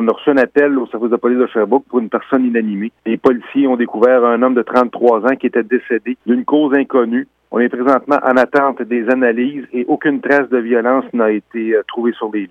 On a reçu un appel au service de police de Sherbrooke pour une personne inanimée. Les policiers ont découvert un homme de 33 ans qui était décédé d'une cause inconnue. On est présentement en attente des analyses et aucune trace de violence n'a été euh, trouvée sur les lieux.